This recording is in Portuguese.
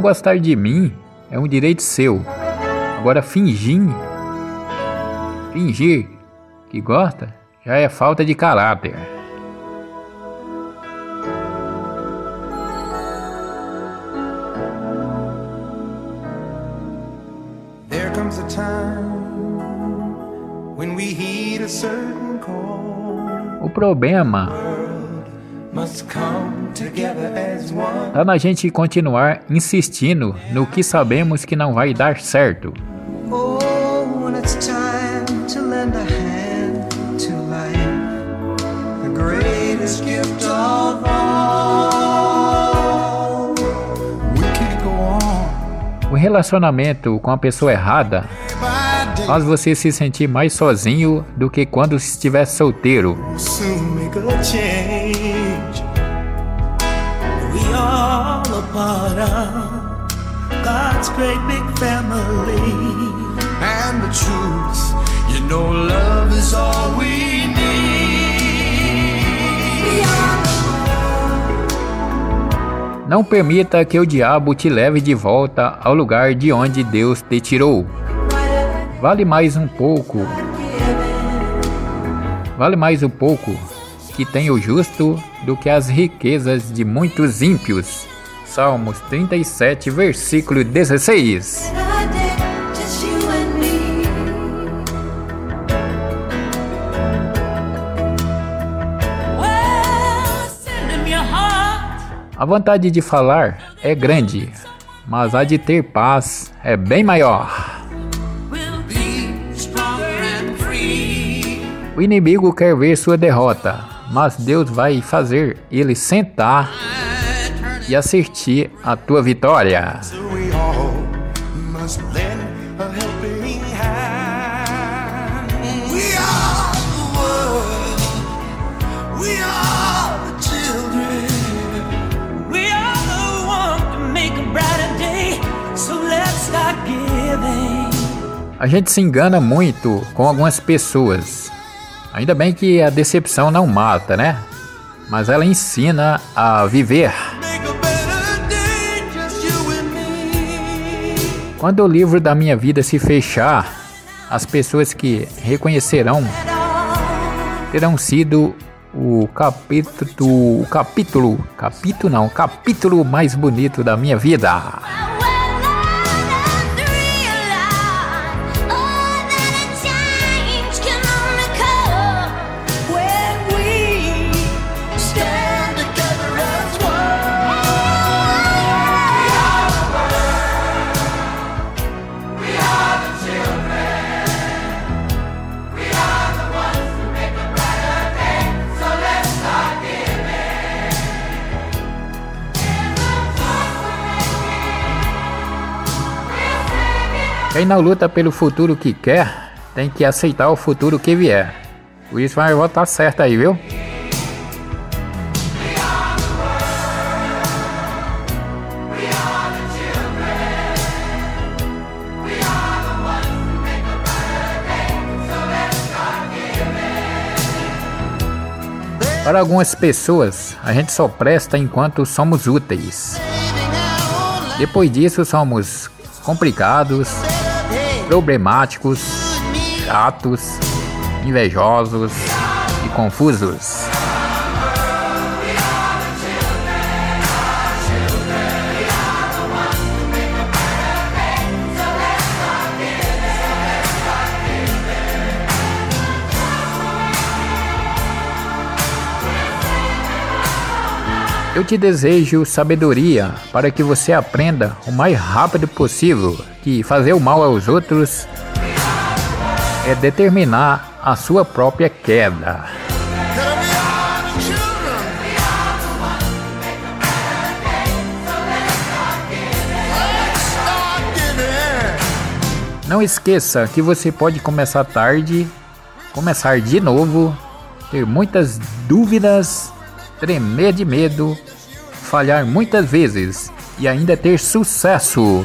Não gostar de mim é um direito seu. Agora fingir, fingir que gosta já é falta de caráter. There comes a time when we heed a certain call. O problema Tá na gente continuar insistindo no que sabemos que não vai dar certo. Oh, a O relacionamento com a pessoa errada faz você se sentir mais sozinho do que quando estiver solteiro. Part of God's great big family. And the truth, you know, love is all we need. Não permita que o diabo te leve de volta ao lugar de onde Deus te tirou. Vale mais um pouco. Vale mais um pouco que tem o justo do que as riquezas de muitos ímpios. Salmos 37, versículo 16. Just you and me. Well, send him your heart. A vontade de falar é grande, mas a de ter paz é bem maior. O inimigo quer ver sua derrota, mas Deus vai fazer ele sentar e assistir a tua vitória. A gente se engana muito com algumas pessoas. Ainda bem que a decepção não mata, né? Mas ela ensina a viver. Quando o livro da minha vida se fechar, as pessoas que reconhecerão terão sido o capítulo, o capítulo, capítulo não, capítulo mais bonito da minha vida. Quem não luta pelo futuro que quer, tem que aceitar o futuro que vier. Por isso vai votar certo aí, viu? Para algumas pessoas, a gente só presta enquanto somos úteis. Depois disso, somos complicados, problemáticos, chatos, invejosos e confusos. Eu te desejo sabedoria para que você aprenda o mais rápido possível que fazer o mal aos outros é determinar a sua própria queda. Não esqueça que você pode começar tarde, começar de novo, ter muitas dúvidas, tremer de medo, falhar muitas vezes e ainda ter sucesso.